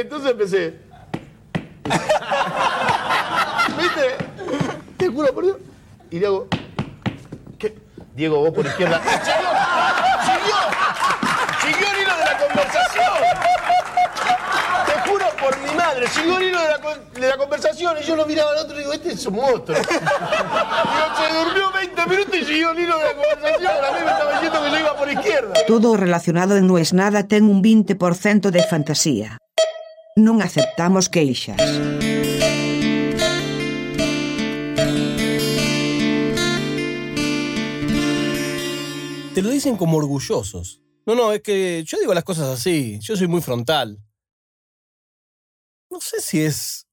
Entonces empecé. ¿Viste? Te juro por Dios. Y le hago. ¿Qué? Diego, vos por izquierda. ¡Siguió! ¡Siguió! ¡Siguió el hilo de la conversación! Te juro por mi madre, siguió el hilo de la, con- de la conversación y yo lo miraba al otro y digo, este es un monstruo. Digo, se durmió 20 minutos y siguió el hilo de la conversación. A mí me estaba diciendo que yo iba por izquierda. Todo relacionado en No es nada ten un 20% de fantasía. Non aceptamos queixas. Te lo dicen como orgullosos. No, no, es que yo digo las cosas así. Yo soy muy frontal. No sé si es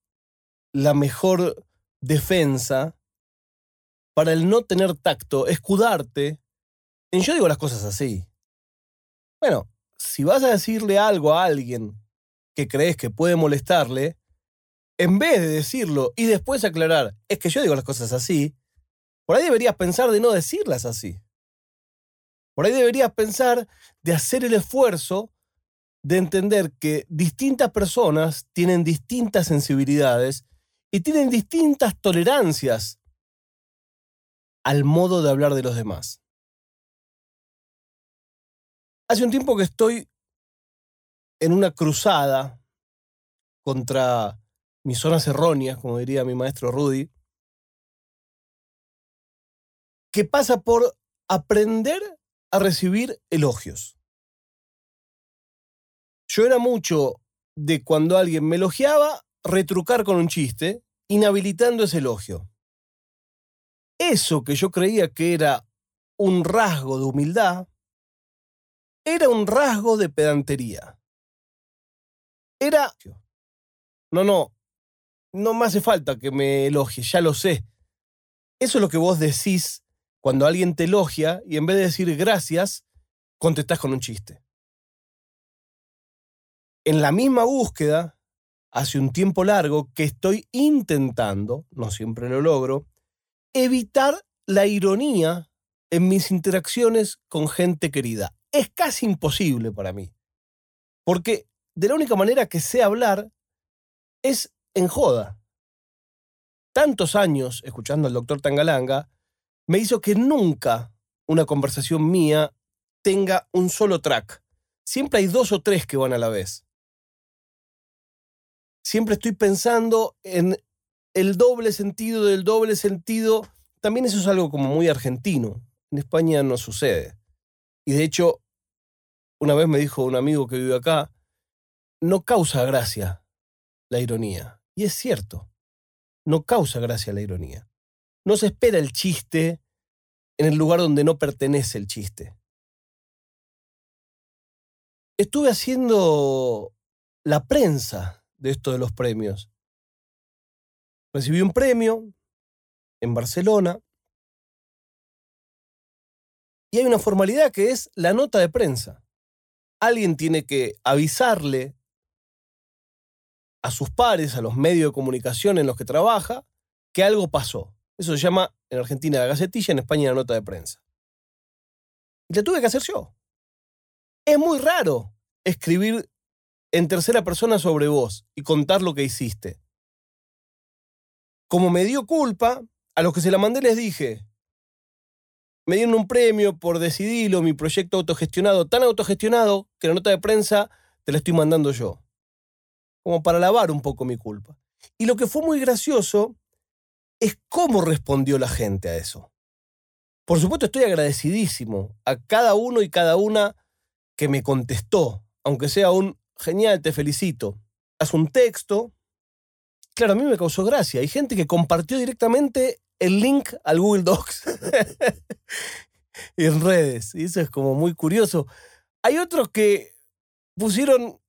la mejor defensa para el no tener tacto, escudarte en yo digo las cosas así. Bueno, si vas a decirle algo a alguien que crees que puede molestarle, en vez de decirlo y después aclarar, es que yo digo las cosas así, por ahí deberías pensar de no decirlas así. Por ahí deberías pensar de hacer el esfuerzo de entender que distintas personas tienen distintas sensibilidades y tienen distintas tolerancias al modo de hablar de los demás. Hace un tiempo que estoy en una cruzada contra mis zonas erróneas, como diría mi maestro Rudy, que pasa por aprender a recibir elogios. Yo era mucho de cuando alguien me elogiaba, retrucar con un chiste, inhabilitando ese elogio. Eso que yo creía que era un rasgo de humildad, era un rasgo de pedantería. Era... No, no, no me hace falta que me elogie, ya lo sé. Eso es lo que vos decís cuando alguien te elogia y en vez de decir gracias, contestás con un chiste. En la misma búsqueda, hace un tiempo largo que estoy intentando, no siempre lo logro, evitar la ironía en mis interacciones con gente querida. Es casi imposible para mí. Porque de la única manera que sé hablar es en joda. Tantos años escuchando al doctor Tangalanga me hizo que nunca una conversación mía tenga un solo track. Siempre hay dos o tres que van a la vez. Siempre estoy pensando en el doble sentido del doble sentido. También eso es algo como muy argentino. En España no sucede. Y de hecho, una vez me dijo un amigo que vive acá, no causa gracia la ironía. Y es cierto, no causa gracia la ironía. No se espera el chiste en el lugar donde no pertenece el chiste. Estuve haciendo la prensa de esto de los premios. Recibí un premio en Barcelona y hay una formalidad que es la nota de prensa. Alguien tiene que avisarle a sus pares, a los medios de comunicación en los que trabaja, que algo pasó. Eso se llama en Argentina la gacetilla, en España la nota de prensa. Y la tuve que hacer yo. Es muy raro escribir en tercera persona sobre vos y contar lo que hiciste. Como me dio culpa, a los que se la mandé les dije, me dieron un premio por decidirlo, mi proyecto autogestionado, tan autogestionado que la nota de prensa te la estoy mandando yo. Como para lavar un poco mi culpa. Y lo que fue muy gracioso es cómo respondió la gente a eso. Por supuesto, estoy agradecidísimo a cada uno y cada una que me contestó, aunque sea un genial, te felicito. Haz un texto. Claro, a mí me causó gracia. Hay gente que compartió directamente el link al Google Docs en redes. Y eso es como muy curioso. Hay otros que pusieron,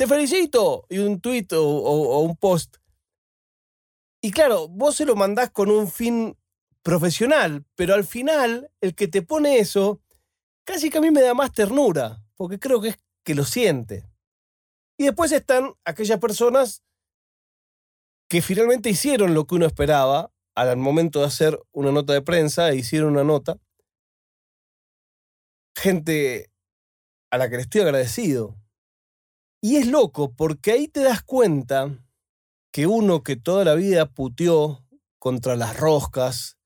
te felicito, y un tweet o, un post. Y claro, vos se lo mandás con un fin profesional, pero al final el que te pone eso, casi que a mí me da más ternura, porque creo que es que lo siente. Y después están aquellas personas que finalmente hicieron lo que uno esperaba al momento de hacer una nota de prensa, e hicieron una nota. Gente a la que le estoy agradecido. Y es loco porque ahí te das cuenta que uno que toda la vida puteó contra las roscas,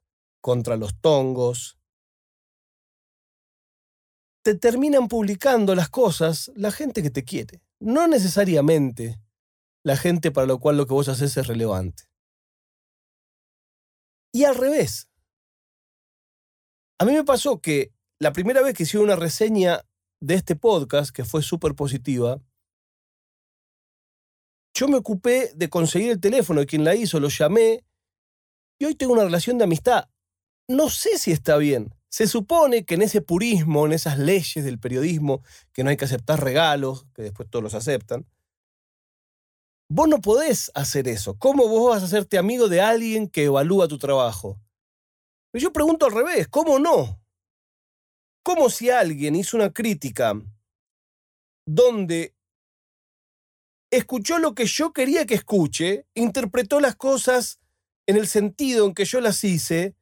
contra los tongos, te terminan publicando las cosas la gente que te quiere. No necesariamente la gente para lo cual lo que vos haces es relevante. Y al revés. A mí me pasó que la primera vez que hice una reseña de este podcast, que fue súper positiva, yo me ocupé de conseguir el teléfono de quien la hizo, lo llamé, y hoy tengo una relación de amistad. No sé si está bien. Se supone que en ese purismo, en esas leyes del periodismo, que no hay que aceptar regalos, que después todos los aceptan, vos no podés hacer eso. ¿Cómo vos vas a hacerte amigo de alguien que evalúa tu trabajo? Pero yo pregunto al revés, ¿cómo no? ¿Cómo si alguien hizo una crítica donde escuchó lo que yo quería que escuche, interpretó las cosas en el sentido en que yo las hice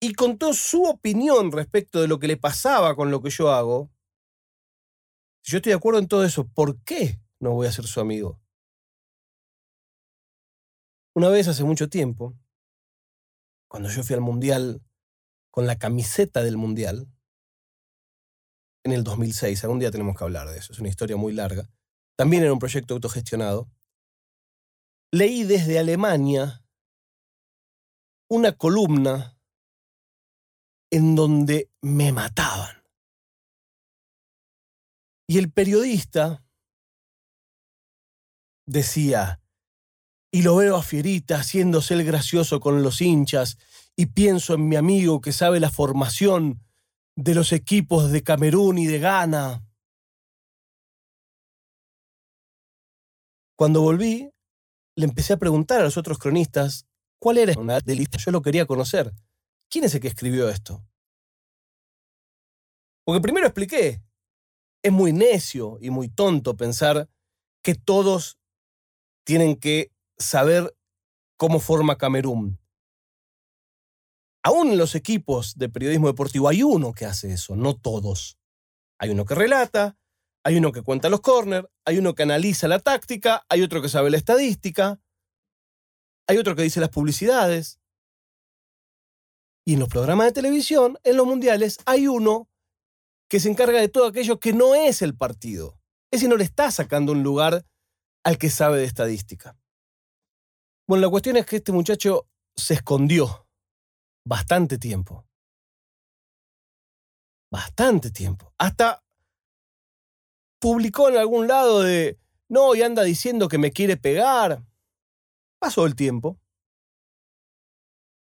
y contó su opinión respecto de lo que le pasaba con lo que yo hago, si yo estoy de acuerdo en todo eso, ¿por qué no voy a ser su amigo? Una vez hace mucho tiempo, cuando yo fui al Mundial con la camiseta del Mundial, en el 2006, algún día tenemos que hablar de eso, es una historia muy larga, también era un proyecto autogestionado, leí desde Alemania una columna en donde me mataban. Y el periodista decía, y lo veo a Fierita haciéndose el gracioso con los hinchas, y pienso en mi amigo que sabe la formación de los equipos de Camerún y de Ghana. Cuando volví, le empecé a preguntar a los otros cronistas cuál era una de lista. Yo lo quería conocer. ¿Quién es el que escribió esto? Porque primero expliqué, es muy necio y muy tonto pensar que todos tienen que saber cómo forma Camerún. Aún en los equipos de periodismo deportivo hay uno que hace eso, no todos. Hay uno que relata, hay uno que cuenta los corners, hay uno que analiza la táctica, hay otro que sabe la estadística, hay otro que dice las publicidades. Y en los programas de televisión, en los mundiales, hay uno que se encarga de todo aquello que no es el partido. Ese no le está sacando un lugar al que sabe de estadística. Bueno, la cuestión es que este muchacho se escondió bastante tiempo. Bastante tiempo. Hasta publicó en algún lado de, no, y anda diciendo que me quiere pegar. Pasó el tiempo.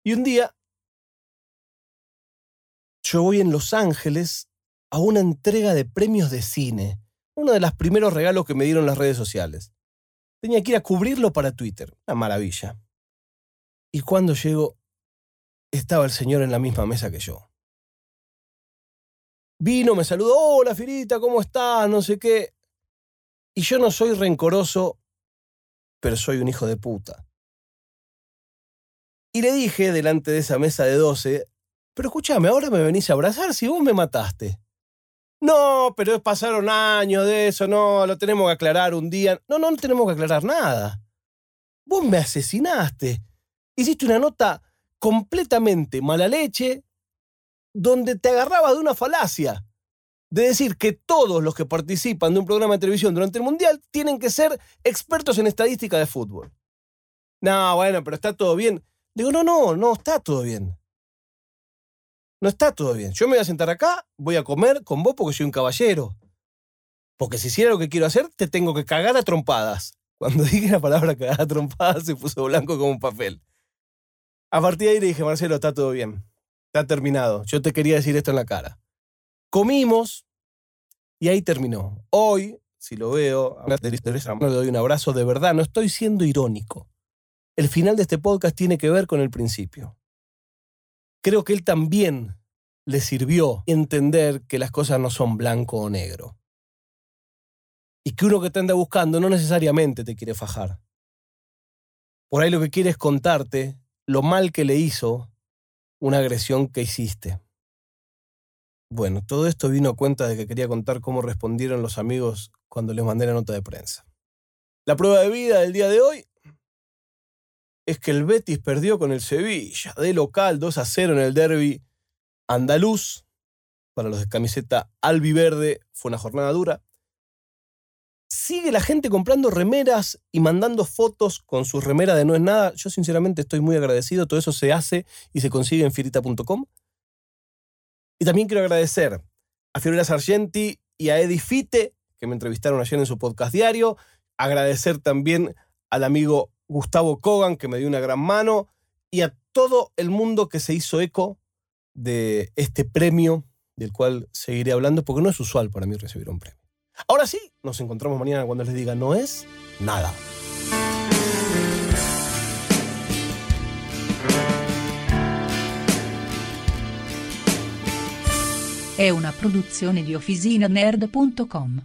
Y un día, yo voy en Los Ángeles a una entrega de premios de cine, uno de los primeros regalos que me dieron las redes sociales. Tenía que ir a cubrirlo para Twitter, una maravilla. Y cuando llego, estaba el señor en la misma mesa que yo. Vino, me saludó, hola Firita, ¿cómo estás? No sé qué. Y yo no soy rencoroso, pero soy un hijo de puta. Y le dije delante de esa mesa de doce, pero escúchame, ahora me venís a abrazar si vos me mataste. No, pero pasaron años de eso, no, lo tenemos que aclarar un día. No, no, no tenemos que aclarar nada. Vos me asesinaste. Hiciste una nota completamente mala leche, donde te agarraba de una falacia. De decir que todos los que participan de un programa de televisión durante el Mundial tienen que ser expertos en estadística de fútbol. No, bueno, pero está todo bien. Digo, no, no, no está todo bien. No está todo bien. Yo me voy a sentar acá, voy a comer con vos porque soy un caballero. Porque si hiciera lo que quiero hacer, te tengo que cagar a trompadas. Cuando dije la palabra cagar a trompadas, se puso blanco como un papel. A partir de ahí le dije, Marcelo, está todo bien. Está terminado. Yo te quería decir esto en la cara. Comimos y ahí terminó. Hoy, si lo veo, le doy un abrazo de verdad. No estoy siendo irónico. El final de este podcast tiene que ver con el principio. Creo que él también le sirvió entender que las cosas no son blanco o negro. Y que uno que te anda buscando no necesariamente te quiere fajar. Por ahí lo que quiere es contarte lo mal que le hizo una agresión que hiciste. Bueno, todo esto vino a cuenta de que quería contar cómo respondieron los amigos cuando les mandé la nota de prensa. La prueba de vida del día de hoy es que el Betis perdió con el Sevilla de local 2 a 0 en el derby andaluz. Para los de camiseta albiverde fue una jornada dura. Sigue la gente comprando remeras y mandando fotos con sus remeras de no es nada. Yo sinceramente estoy muy agradecido. Todo eso se hace y se consigue en firita.com. Y también quiero agradecer a Fiorella Sargenti y a Edifite, que me entrevistaron ayer en su podcast diario. Agradecer también al amigo Gustavo Kogan, que me dio una gran mano. Y a todo el mundo que se hizo eco de este premio, del cual seguiré hablando, porque no es usual para mí recibir un premio. Ahora sí, nos encontramos mañana cuando les diga no es nada. È una produzione di OfficinaNerd.com.